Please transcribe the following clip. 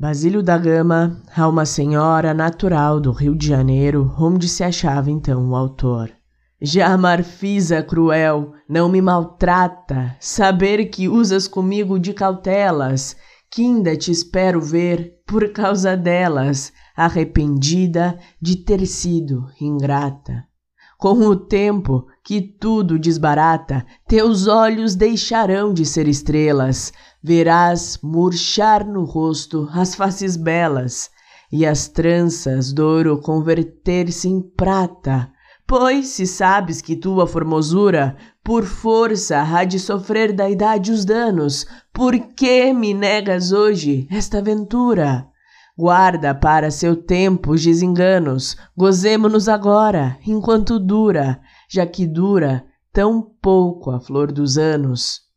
Basílio da Gama a uma senhora natural do Rio de Janeiro, onde se achava então o autor. Já Marfisa cruel, não me maltrata, saber que usas comigo de cautelas, que ainda te espero ver por causa delas, arrependida de ter sido ingrata. Com o tempo que tudo desbarata, teus olhos deixarão de ser estrelas, verás murchar no rosto as faces belas e as tranças d'ouro converter-se em prata. Pois se sabes que tua formosura por força há de sofrer da idade os danos, por que me negas hoje esta aventura? Guarda para seu tempo os desenganos, gozemo-nos agora, enquanto dura, já que dura tão pouco a flor dos anos.